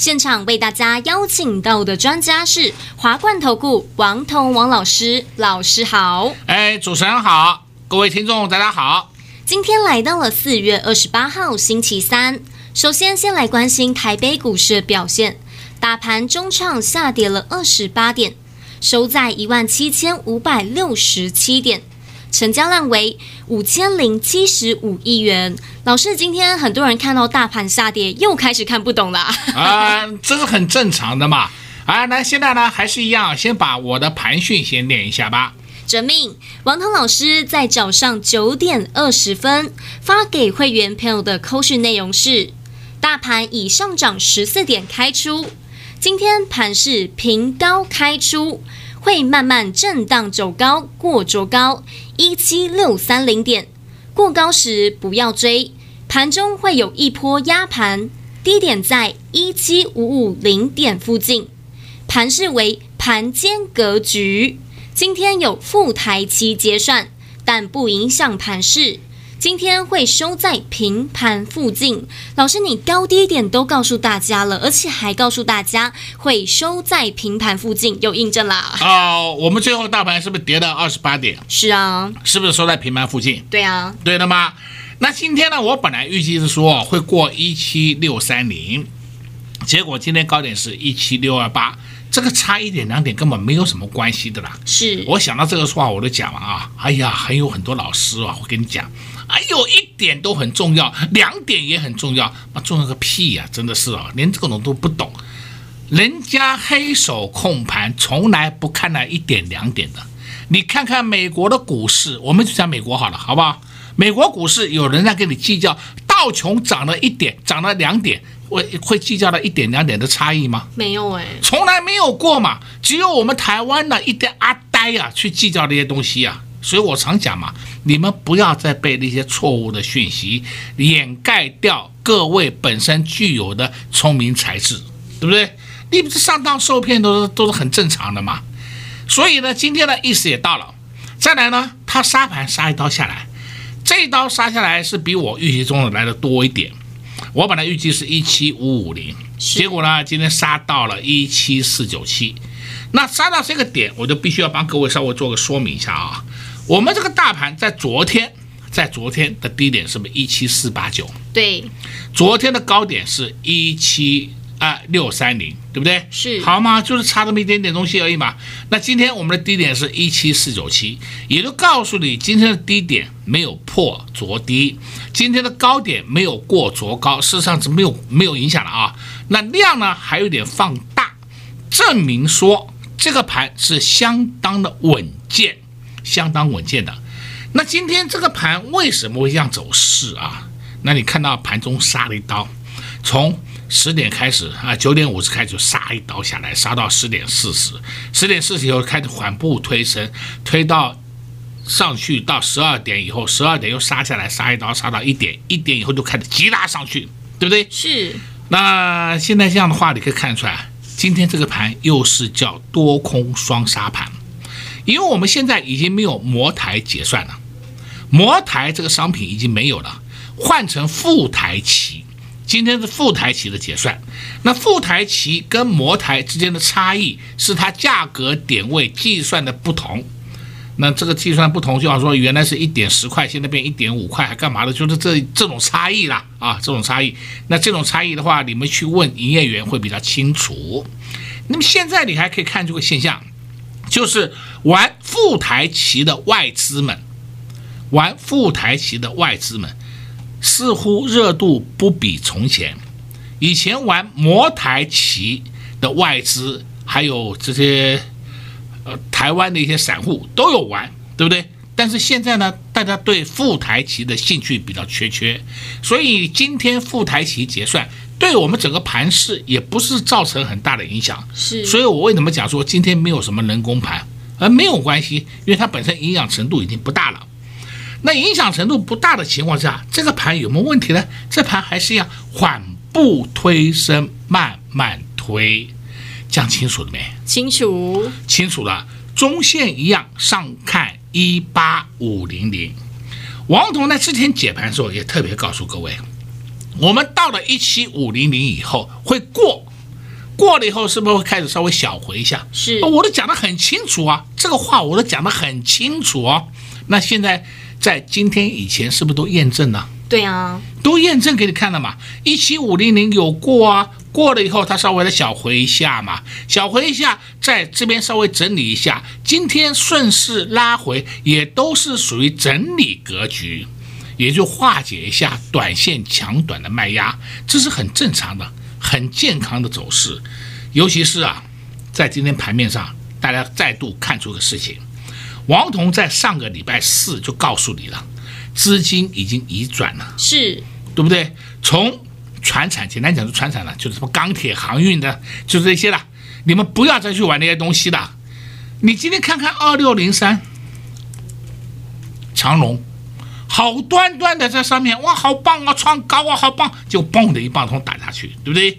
现场为大家邀请到的专家是华冠投顾王彤王老师，老师好。哎，主持人好，各位听众大家好。今天来到了四月二十八号星期三，首先先来关心台北股市的表现，大盘中场下跌了二十八点，收在一万七千五百六十七点。成交量为五千零七十五亿元。老师，今天很多人看到大盘下跌，又开始看不懂了。啊，这是很正常的嘛。啊，那现在呢，还是一样，先把我的盘讯先念一下吧。遵命，王腾老师在早上九点二十分发给会员朋友的扣讯内容是：大盘已上涨十四点开出，今天盘是平高开出。会慢慢震荡走高，过卓高一七六三零点，过高时不要追，盘中会有一波压盘，低点在一七五五零点附近，盘势为盘间格局，今天有富台期结算，但不影响盘势。今天会收在平盘附近，老师，你高低点都告诉大家了，而且还告诉大家会收在平盘附近，有印证啦。哦，我们最后大盘是不是跌到二十八点？是啊，是不是收在平盘附近？对啊，对的吗？那今天呢？我本来预计是说会过一七六三零，结果今天高点是一七六二八。这个差一点两点根本没有什么关系的啦。是我想到这个话我都讲了啊。哎呀，还有很多老师啊，我跟你讲，哎呦，一点都很重要，两点也很重要，那重要个屁呀！真的是啊，连这种都不懂。人家黑手控盘从来不看那一点两点的。你看看美国的股市，我们就讲美国好了，好不好？美国股市有人在跟你计较，道琼涨了一点，涨了两点。会会计较了一点两点的差异吗？没有哎，从来没有过嘛。只有我们台湾的一点阿呆呀、啊，去计较这些东西啊。所以我常讲嘛，你们不要再被那些错误的讯息掩盖掉各位本身具有的聪明才智，对不对？你不是上当受骗都是都是很正常的嘛。所以呢，今天的意思也到了。再来呢，他杀盘杀一刀下来，这一刀杀下来是比我预期中的来的多一点。我本来预计是一七五五零，结果呢，今天杀到了一七四九七。那杀到这个点，我就必须要帮各位稍微做个说明一下啊。我们这个大盘在昨天，在昨天的低点是不是一七四八九？对，昨天的高点是一七。啊，六三零，对不对？是，好吗？就是差那么一点点东西而已嘛。那今天我们的低点是一七四九七，也就告诉你，今天的低点没有破昨低，今天的高点没有过昨高，事实上是没有没有影响的啊。那量呢，还有点放大，证明说这个盘是相当的稳健，相当稳健的。那今天这个盘为什么会这样走势啊？那你看到盘中杀了一刀，从。十点开始啊，九点五十开始就杀一刀下来，杀到十点四十，十点四十以后开始缓步推升，推到上去到十二点以后，十二点又杀下来，杀一刀杀到一点，一点以后就开始急拉上去，对不对？是。那现在这样的话，你可以看出来，今天这个盘又是叫多空双杀盘，因为我们现在已经没有模台结算了，模台这个商品已经没有了，换成富台期。今天是富台期的结算，那富台期跟模台之间的差异是它价格点位计算的不同。那这个计算不同，就好说原来是一点十块，现在变一点五块，还干嘛的？就是这这种差异啦啊，这种差异。那这种差异的话，你们去问营业员会比较清楚。那么现在你还可以看这个现象，就是玩富台棋的外资们，玩富台棋的外资们。似乎热度不比从前，以前玩魔台棋的外资，还有这些呃台湾的一些散户都有玩，对不对？但是现在呢，大家对富台棋的兴趣比较缺缺，所以今天富台棋结算对我们整个盘势也不是造成很大的影响。是，所以我为什么讲说今天没有什么人工盘？而没有关系，因为它本身影响程度已经不大了。那影响程度不大的情况下，这个盘有没有问题呢？这盘还是一样缓步推升，慢慢推，讲清楚了没？清楚，清楚了。中线一样上看一八五零零。王彤呢之前解盘的时候也特别告诉各位，我们到了一七五零零以后会过。过了以后，是不是会开始稍微小回一下？是，我都讲得很清楚啊，这个话我都讲得很清楚哦。那现在在今天以前，是不是都验证了？对啊，都验证给你看了嘛。一七五零零有过啊，过了以后它稍微的小回一下嘛，小回一下，在这边稍微整理一下，今天顺势拉回，也都是属于整理格局，也就化解一下短线强短的卖压，这是很正常的。很健康的走势，尤其是啊，在今天盘面上，大家再度看出个事情，王彤在上个礼拜四就告诉你了，资金已经移转了，是对不对？从船产，简单讲，就船产了，就是什么钢铁、航运的，就是这些了。你们不要再去玩那些东西了。你今天看看二六零三长荣。好端端的在上面，哇，好棒啊，创高啊，好棒，就嘣的一棒通打下去，对不对？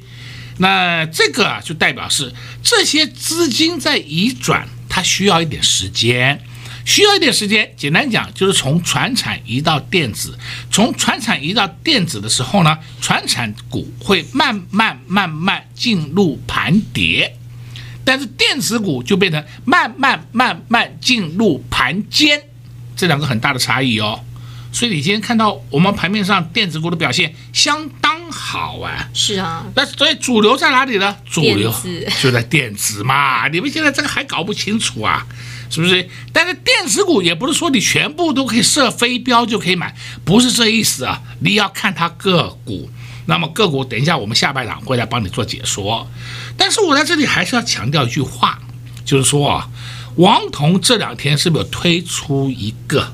那这个，就代表是这些资金在移转，它需要一点时间，需要一点时间。简单讲，就是从船产移到电子，从船产移到电子的时候呢，船产股会慢慢慢慢进入盘跌，但是电子股就变成慢慢慢慢进入盘坚，这两个很大的差异哦。所以你今天看到我们盘面上电子股的表现相当好啊，是啊，那所以主流在哪里呢？主流 就在电子嘛。你们现在这个还搞不清楚啊，是不是？但是电子股也不是说你全部都可以设飞镖就可以买，不是这意思啊。你要看它个股，那么个股等一下我们下半场会来帮你做解说。但是我在这里还是要强调一句话，就是说啊，王彤这两天是不是有推出一个？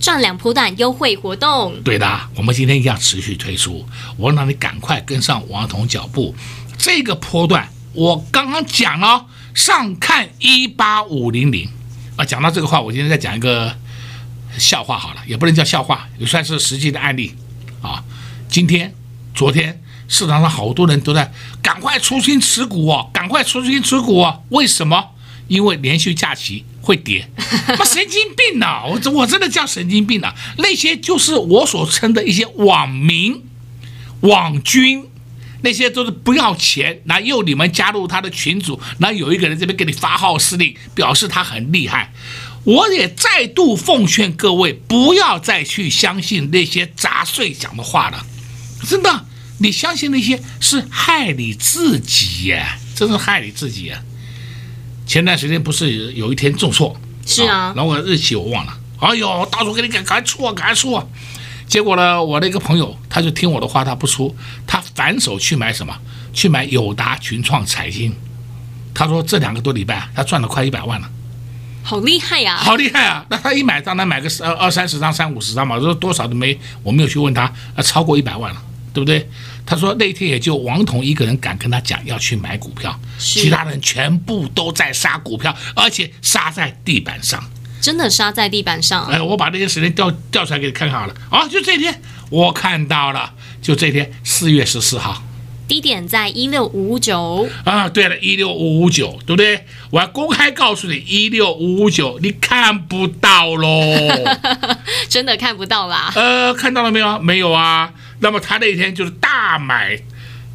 赚两波段优惠活动，对的，我们今天一样持续推出，我让你赶快跟上王彤脚步。这个波段我刚刚讲了，上看一八五零零啊。讲到这个话，我今天再讲一个笑话好了，也不能叫笑话，也算是实际的案例啊。今天、昨天市场上好多人都在赶快出新持股哦，赶快出新持股哦，为什么？因为连续假期会跌，妈神经病呐！我我真的叫神经病呐！那些就是我所称的一些网民、网军，那些都是不要钱，然后又你们加入他的群组，然后有一个人这边给你发号施令，表示他很厉害。我也再度奉劝各位，不要再去相信那些杂碎讲的话了，真的，你相信那些是害你自己呀，真是害你自己呀。前段时间不是有一天重挫，是啊，然后我日期我忘了。哎呦，大叔给你赶快出啊，赶快出啊！结果呢，我的一个朋友他就听我的话，他不出，他反手去买什么？去买友达、群创、彩晶。他说这两个多礼拜他赚了快一百万了，好厉害呀！好厉害啊！那他一买当然买个二二三十张、三五十张嘛，说多少都没，我没有去问他，啊，超过一百万了。对不对？他说那天也就王彤一个人敢跟他讲要去买股票，其他人全部都在杀股票，而且杀在地板上，真的杀在地板上。哎，我把那些时间调调出来给你看看好了。啊，就这天我看到了，就这天四月十四号，低点在一六五五九啊。对了，一六五五九，对不对？我要公开告诉你，一六五五九你看不到喽，真的看不到啦。呃，看到了没有？没有啊。那么他那天就是大买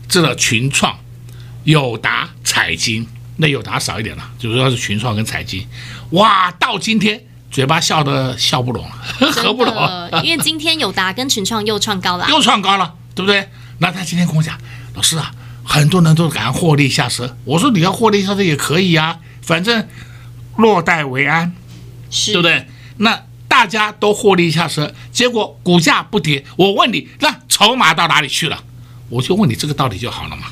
这个群创、友达、彩晶，那友达少一点了，主要是群创跟彩晶。哇，到今天嘴巴笑得笑不拢了，合不拢。因为今天友达跟群创又创高了，又创高了，对不对？那他今天跟我讲，老师啊，很多人都敢获利下车。我说你要获利下车也可以啊，反正落袋为安，是对不对？那。大家都获利下车，结果股价不跌。我问你，那筹码到哪里去了？我就问你这个道理就好了嘛，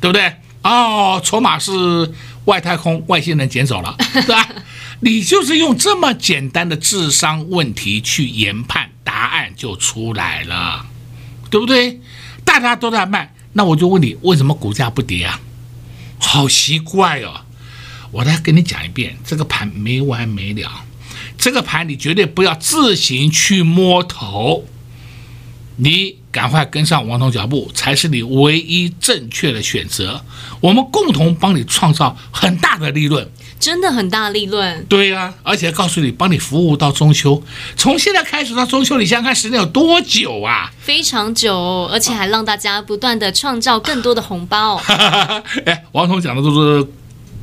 对不对？哦，筹码是外太空外星人捡走了，对吧？你就是用这么简单的智商问题去研判，答案就出来了，对不对？大家都在卖，那我就问你，为什么股价不跌啊？好奇怪哦！我再跟你讲一遍，这个盘没完没了。这个盘你绝对不要自行去摸头，你赶快跟上王彤脚步，才是你唯一正确的选择。我们共同帮你创造很大的利润，真的很大利润。对呀、啊，而且告诉你，帮你服务到中秋，从现在开始到中秋，你想想看时间有多久啊？非常久，而且还让大家不断的创造更多的红包。哎，王彤讲的都是。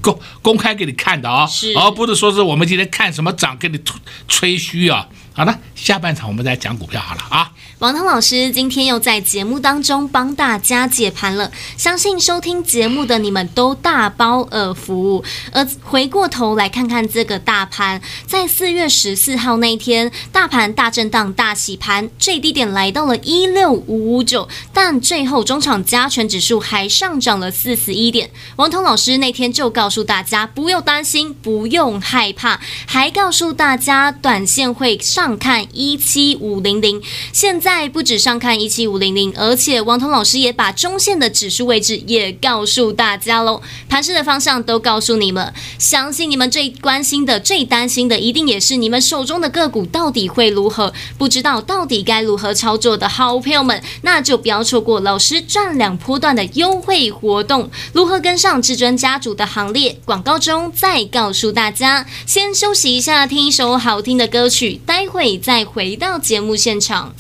公公开给你看的啊、而不是说是我们今天看什么涨给你吹嘘啊。好的，下半场我们再讲股票好了啊。王涛老师今天又在节目当中帮大家解盘了，相信收听节目的你们都大包耳福。而回过头来看看这个大盘，在四月十四号那一天，大盘大震荡大洗盘，最低点来到了一六五五九，但最后中场加权指数还上涨了四十一点。王涛老师那天就告诉大家不用担心，不用害怕，还告诉大家短线会上看一七五零零。现在。不止上看一七五零零，而且王彤老师也把中线的指数位置也告诉大家喽，盘势的方向都告诉你们。相信你们最关心的、最担心的，一定也是你们手中的个股到底会如何？不知道到底该如何操作的好朋友们，那就不要错过老师赚两波段的优惠活动。如何跟上至尊家族的行列？广告中再告诉大家。先休息一下，听一首好听的歌曲，待会再回到节目现场。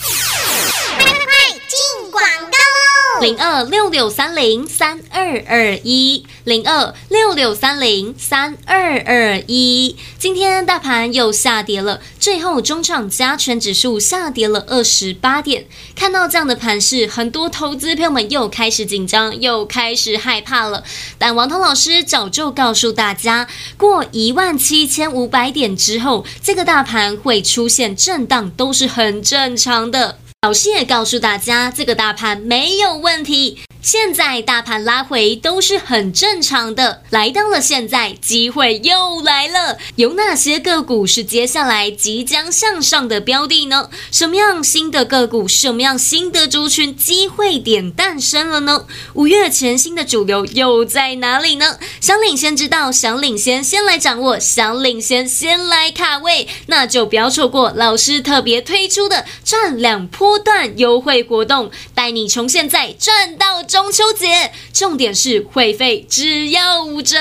广告喽！零二六六三零三二二一，零二六六三零三二二一。今天大盘又下跌了，最后中场加权指数下跌了二十八点。看到这样的盘势，很多投资朋友们又开始紧张，又开始害怕了。但王涛老师早就告诉大家，过一万七千五百点之后，这个大盘会出现震荡，都是很正常的。老师也告诉大家，这个大盘没有问题。现在大盘拉回都是很正常的，来到了现在，机会又来了。有哪些个股是接下来即将向上的标的呢？什么样新的个股，什么样新的族群机会点诞生了呢？五月全新的主流又在哪里呢？想领先知道，想领先先来掌握，想领先先来卡位，那就不要错过老师特别推出的赚两波段优惠活动，带你从现在赚到。中秋节，重点是会费只要五折，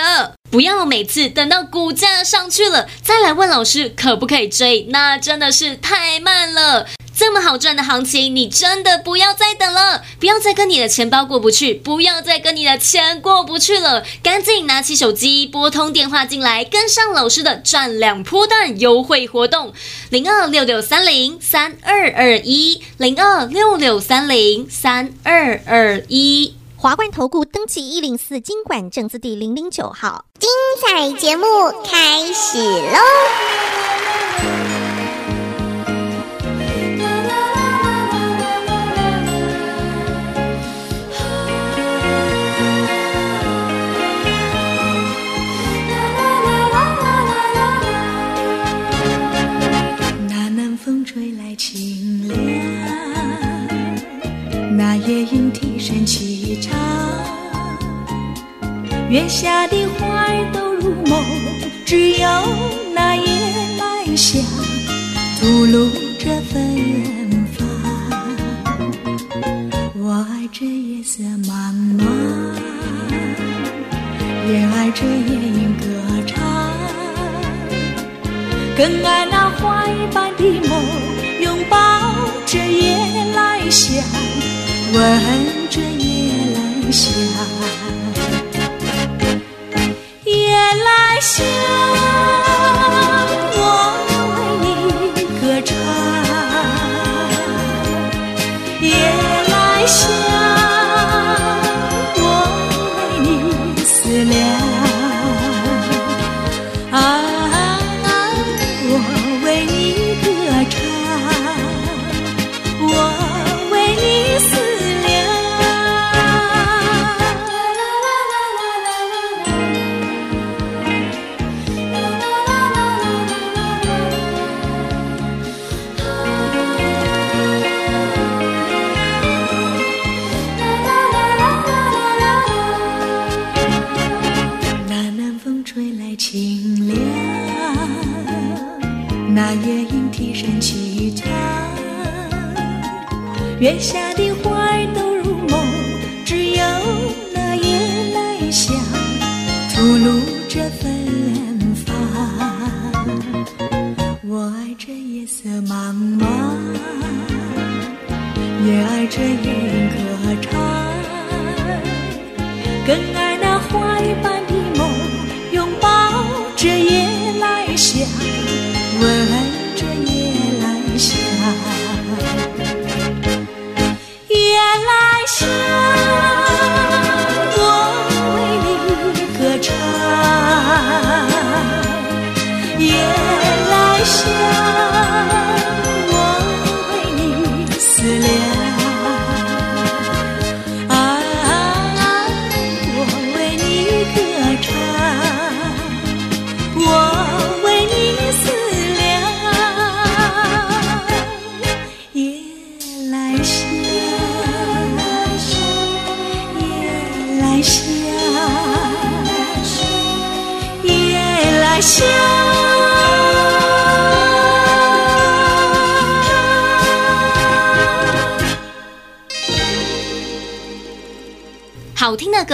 不要每次等到股价上去了再来问老师可不可以追，那真的是太慢了。这么好赚的行情，你真的不要再等了，不要再跟你的钱包过不去，不要再跟你的钱过不去了，赶紧拿起手机拨通电话进来，跟上老师的赚两波段优惠活动，零二六六三零三二二一，零二六六三零三二二一，华冠投顾登记一零四金管证字第零零九号，精彩节目开始喽！夜莺啼声齐唱月下的花儿都入梦，只有那夜来香。吐露着芬芳。我爱这夜色茫茫，也爱这夜莺歌唱，更爱那花一般的梦，拥抱着夜来香，闻着夜来香。夜来香。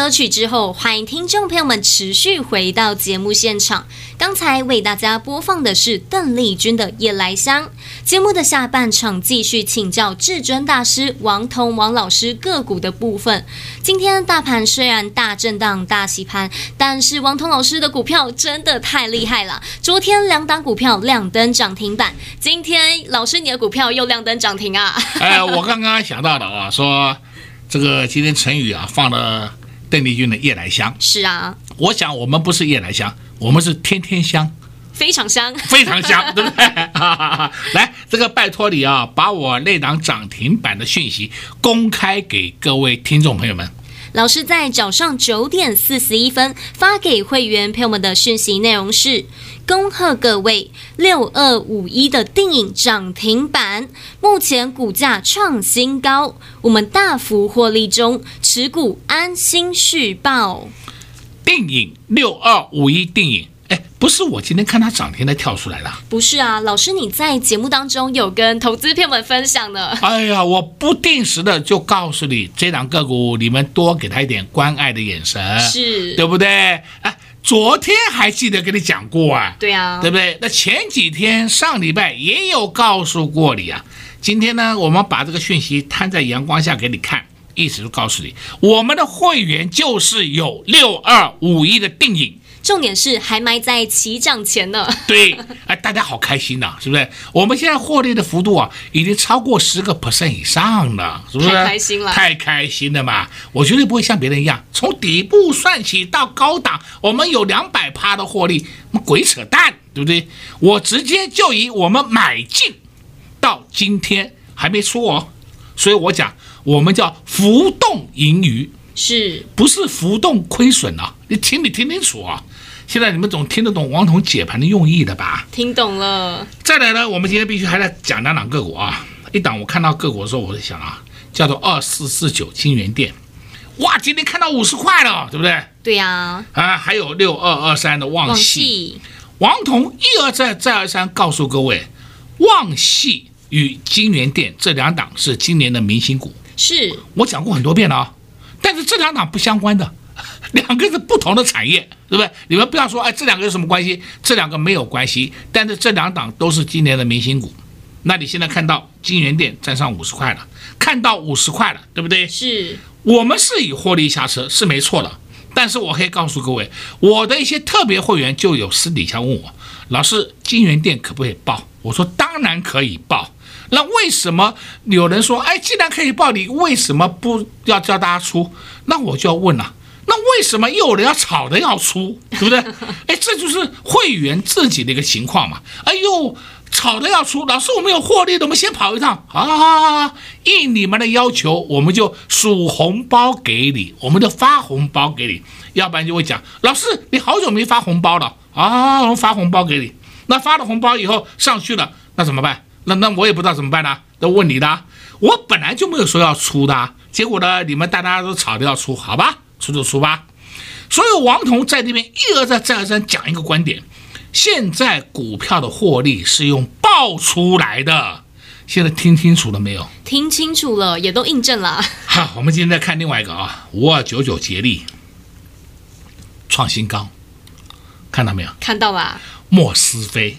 歌曲之后，欢迎听众朋友们持续回到节目现场。刚才为大家播放的是邓丽君的《夜来香》。节目的下半场继续请教至尊大师王彤王老师个股的部分。今天大盘虽然大震荡、大洗盘，但是王彤老师的股票真的太厉害了。昨天两档股票亮灯涨停板，今天老师你的股票又亮灯涨停啊！哎，我刚刚想到的啊，说。这个今天成语啊放了邓丽君的《夜来香》，是啊，我想我们不是夜来香，我们是天天香，非常香，非常香，对不对？来，这个拜托你啊，把我那档涨停板的讯息公开给各位听众朋友们。老师在早上九点四十一分发给会员朋友们的讯息内容是：恭贺各位六二五一的电影涨停板，目前股价创新高，我们大幅获利中，持股安心续报。电影六二五一电影。哎，不是我今天看它涨停的跳出来了，不是啊，老师你在节目当中有跟投资朋友们分享的。哎呀，我不定时的就告诉你，这档个股你们多给他一点关爱的眼神，是对不对？哎，昨天还记得跟你讲过啊，对啊，对不对？那前几天上礼拜也有告诉过你啊。今天呢，我们把这个讯息摊在阳光下给你看，意思就告诉你，我们的会员就是有六二五一的定颖。重点是还埋在起涨前呢。对，哎，大家好开心呐、啊，是不是？我们现在获利的幅度啊，已经超过十个 percent 以上了，是不是？太开心了，太开心了嘛！我绝对不会像别人一样，从底部算起到高档，我们有两百趴的获利，鬼扯淡，对不对？我直接就以我们买进到今天还没出哦，所以我讲我们叫浮动盈余，是不是浮动亏损啊？你听你听清楚啊！现在你们总听得懂王彤解盘的用意的吧？听懂了。再来呢，我们今天必须还得讲两档个股啊。一档我看到个股的时候，我就想啊，叫做二四四九金元店，哇，今天看到五十块了，对不对？对呀。啊，还有六二二三的旺系，王彤一而再再而三告诉各位，旺系与金元店这两档是今年的明星股。是我讲过很多遍了啊，但是这两档不相关的。两个是不同的产业，对不对？你们不要说，哎，这两个有什么关系？这两个没有关系，但是这两档都是今年的明星股。那你现在看到金源店站上五十块了，看到五十块了，对不对？是我们是以获利下车，是没错的。但是我可以告诉各位，我的一些特别会员就有私底下问我，老师，金源店可不可以报？我说当然可以报。那为什么有人说，哎，既然可以报，你为什么不要叫大家出？那我就要问了。那为什么又有人要吵着要出，对不对？哎，这就是会员自己的一个情况嘛。哎呦，吵着要出，老师我们有获利的，我们先跑一趟啊！应你们的要求，我们就数红包给你，我们就发红包给你。要不然就会讲，老师你好久没发红包了啊，我们发红包给你。那发了红包以后上去了，那怎么办？那那我也不知道怎么办呢？都问你的，我本来就没有说要出的，结果呢，你们大家都吵着要出，好吧？出就出吧，所以王彤在这边一而再再而三讲一个观点：现在股票的获利是用爆出来的，现在听清楚了没有？听清楚了，也都印证了。好，我们今天再看另外一个啊，五二九九杰力创新高，看到没有？看到了。莫斯菲，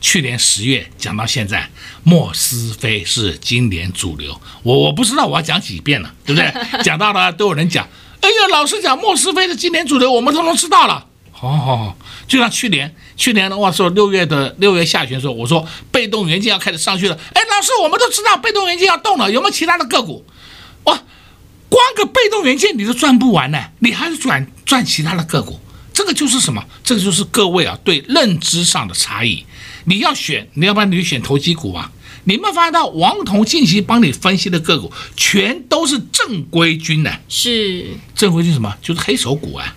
去年十月讲到现在，莫斯菲是今年主流。我我不知道我要讲几遍了，对不对？讲到了都有人讲，哎呀，老师讲莫斯菲的今年主流，我们通通知道了。好好好，就像去年，去年的话说六月的六月下旬的时候，我说被动元件要开始上去了。哎，老师，我们都知道被动元件要动了，有没有其他的个股？哇，光个被动元件你都赚不完呢，你还是转赚其他的个股？这个就是什么？这个就是各位啊对认知上的差异。你要选，你要不然你就选投机股啊。你们发现到王彤近期帮你分析的个股，全都是正规军的。是正规军什么？就是黑手股啊。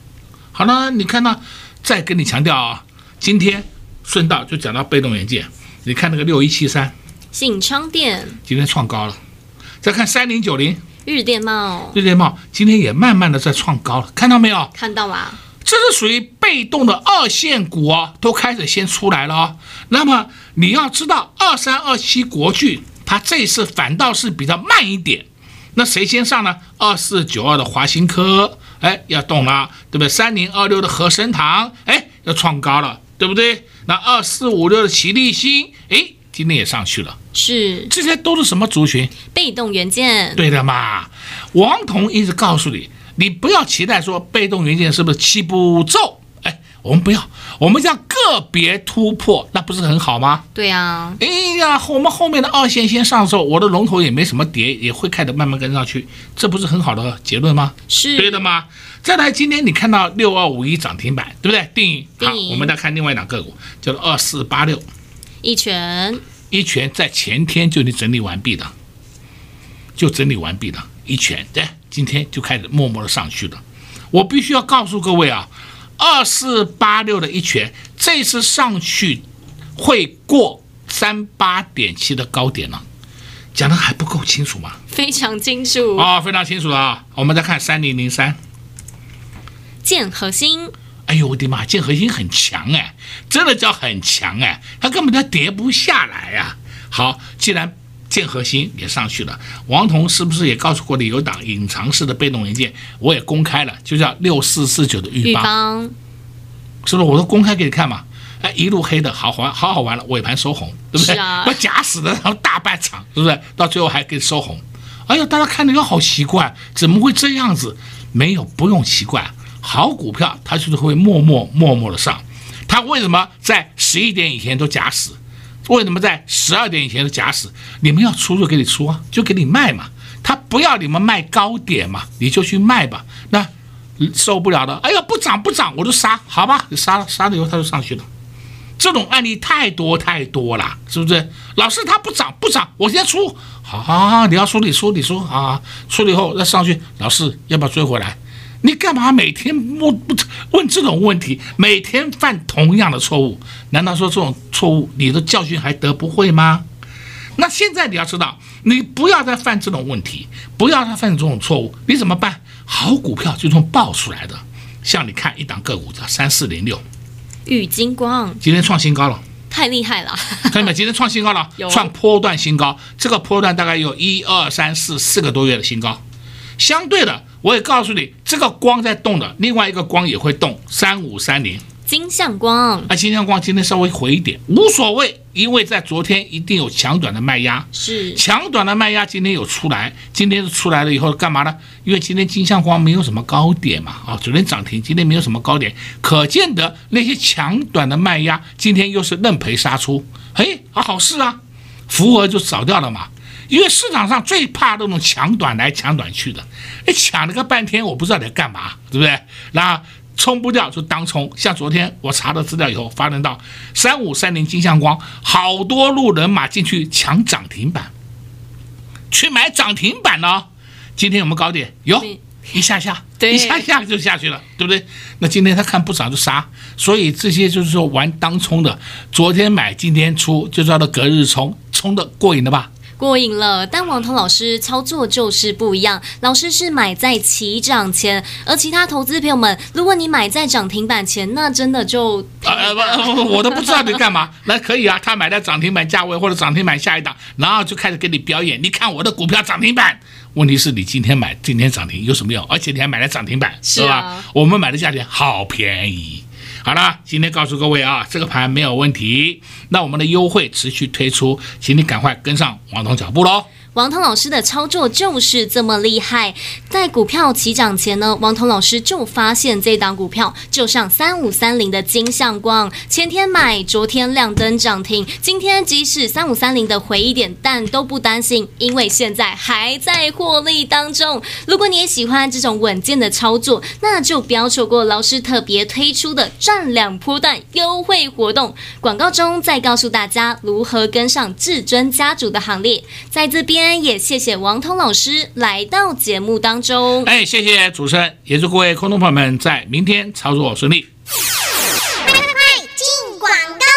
好了，你看到，再跟你强调啊，今天顺道就讲到被动元件，你看那个六一七三，信昌电今天创高了，再看三零九零日电茂，日电茂今天也慢慢的在创高了，看到没有？看到啦，这是属于被动的二线股哦，都开始先出来了哦。那么你要知道，二三二七国巨，它这次反倒是比较慢一点。那谁先上呢？二四九二的华新科，哎，要动了，对不对？三零二六的和生堂，哎，要创高了，对不对？那二四五六的齐力新，哎，今天也上去了。是，这些都是什么族群？被动元件。对的嘛。王彤一直告诉你，你不要期待说被动元件是不是七步骤？哎，我们不要。我们叫个别突破，那不是很好吗？对啊，哎呀，我们后面的二线先上的时候，我的龙头也没什么跌，也会开始慢慢跟上去，这不是很好的结论吗？是对的吗？再来，今天你看到六二五一涨停板，对不对？定义好，我们再看另外一档个股，叫做二四八六，一拳，一拳在前天就已经整理完毕的，就整理完毕的，一拳对，今天就开始默默的上去了。我必须要告诉各位啊。二四八六的一拳，这次上去会过三八点七的高点了，讲的还不够清楚吗？非常清楚啊、哦，非常清楚了啊！我们再看三零零三，建核心。哎呦我的妈，建核心很强哎，真的叫很强哎，它根本就跌不下来呀、啊。好，既然。建和兴也上去了，王彤是不是也告诉过你有档隐藏式的被动元件？我也公开了，就叫六四四九的钰邦，是不是？我都公开给你看嘛。哎，一路黑的好玩，好好玩了，尾盘收红，对不对？我假死的，然后大半场，是不是？到最后还给收红。哎呀，大家看的又好奇怪，怎么会这样子？没有，不用奇怪，好股票它就是会默默默默的上。它为什么在十一点以前都假死？为什么在十二点以前的假死？你们要出就给你出啊，就给你卖嘛。他不要你们卖高点嘛，你就去卖吧。那受不了的，哎呀，不涨不涨，我就杀，好吧，就杀了，杀了以后他就上去了。这种案例太多太多了，是不是？老师他不涨不涨，我先出，好好好，你要出你出你出啊，出了以后再上去，老师要不要追回来？你干嘛每天问问这种问题？每天犯同样的错误？难道说这种错误你的教训还得不会吗？那现在你要知道，你不要再犯这种问题，不要再犯这种错误，你怎么办？好股票就这么爆出来的。像你看一档个股叫三四零六，玉金光今天创新高了，太厉害了！看到没？今天创新高了，创波段新高，这个波段大概有一二三四四个多月的新高。相对的，我也告诉你，这个光在动的，另外一个光也会动，三五三零，金相光。啊，金相光今天稍微回一点，无所谓，因为在昨天一定有强短的卖压，是。强短的卖压，今天有出来，今天出来了以后干嘛呢？因为今天金相光没有什么高点嘛，啊，昨天涨停，今天没有什么高点，可见得那些强短的卖压，今天又是认赔杀出，哎，啊，好事啊，福额就少掉了嘛。因为市场上最怕那种抢短来抢短去的，哎，抢了个半天，我不知道你在干嘛，对不对？那冲不掉就当冲。像昨天我查了资料以后，发现到三五三零金相光，好多路人马进去抢涨停板，去买涨停板呢。今天有没有高点？有，一下下，一下下就下去了，对不对？那今天他看不涨就杀，所以这些就是说玩当冲的，昨天买今天出，就叫做隔日冲，冲的过瘾了吧？过瘾了。但王彤老师操作就是不一样，老师是买在起涨前，而其他投资朋友们，如果你买在涨停板前，那真的就呃不，我都不知道你干嘛。那可以啊，他买在涨停板价位或者涨停板下一档，然后就开始给你表演。你看我的股票涨停板，问题是你今天买，今天涨停有什么用？而且你还买了涨停板，是吧？啊，我们买的价钱好便宜。好了，今天告诉各位啊，这个盘没有问题，那我们的优惠持续推出，请你赶快跟上王彤脚步喽。王彤老师的操作就是这么厉害，在股票起涨前呢，王彤老师就发现这档股票，就像三五三零的金像光，前天买，昨天亮灯涨停，今天即使三五三零的回一点，但都不担心，因为现在还在获利当中。如果你也喜欢这种稳健的操作，那就不要错过老师特别推出的赚两波段优惠活动。广告中再告诉大家如何跟上至尊家族的行列，在这边。也谢谢王通老师来到节目当中。哎，谢谢主持人，也祝各位观众朋友们在明天操作顺利。快快快，进广告喽！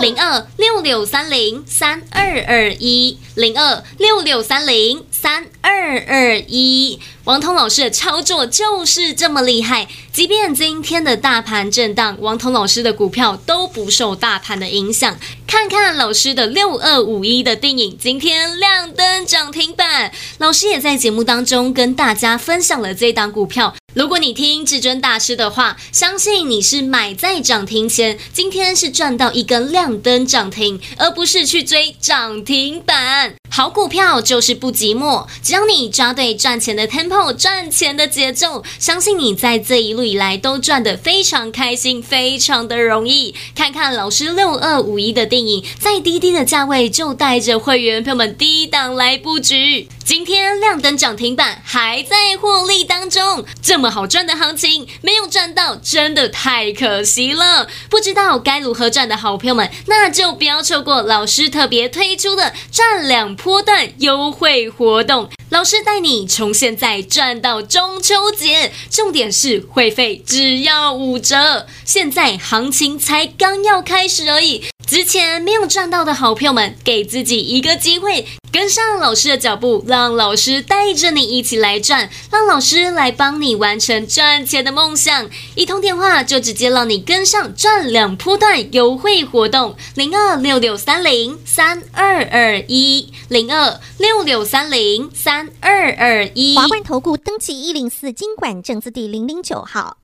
零二六六三零三二二一，零二六六三零三二二一。王彤老师的操作就是这么厉害，即便今天的大盘震荡，王彤老师的股票都不受大盘的影响。看看老师的六二五一的电影，今天亮灯涨停板。老师也在节目当中跟大家分享了这档股票。如果你听至尊大师的话，相信你是买在涨停前，今天是赚到一根亮灯涨停，而不是去追涨停板。好股票就是不寂寞，只要你抓对赚钱的 tempo，赚钱的节奏，相信你在这一路以来都赚得非常开心，非常的容易。看看老师六二五一的电影，在低低的价位就带着会员朋友们低档来布局，今天亮灯涨停板，还在获利当中，这么好赚的行情，没有赚到真的太可惜了。不知道该如何赚的好朋友们，那就不要错过老师特别推出的赚两。波段优惠活动，老师带你从现在赚到中秋节，重点是会费只要五折，现在行情才刚要开始而已。之前没有赚到的好朋友们，给自己一个机会，跟上老师的脚步，让老师带着你一起来赚，让老师来帮你完成赚钱的梦想。一通电话就直接让你跟上赚两波段优惠活动，零二六六三零三二二一，零二六六三零三二二一。华冠投顾登记一零四经管证字第零零九号。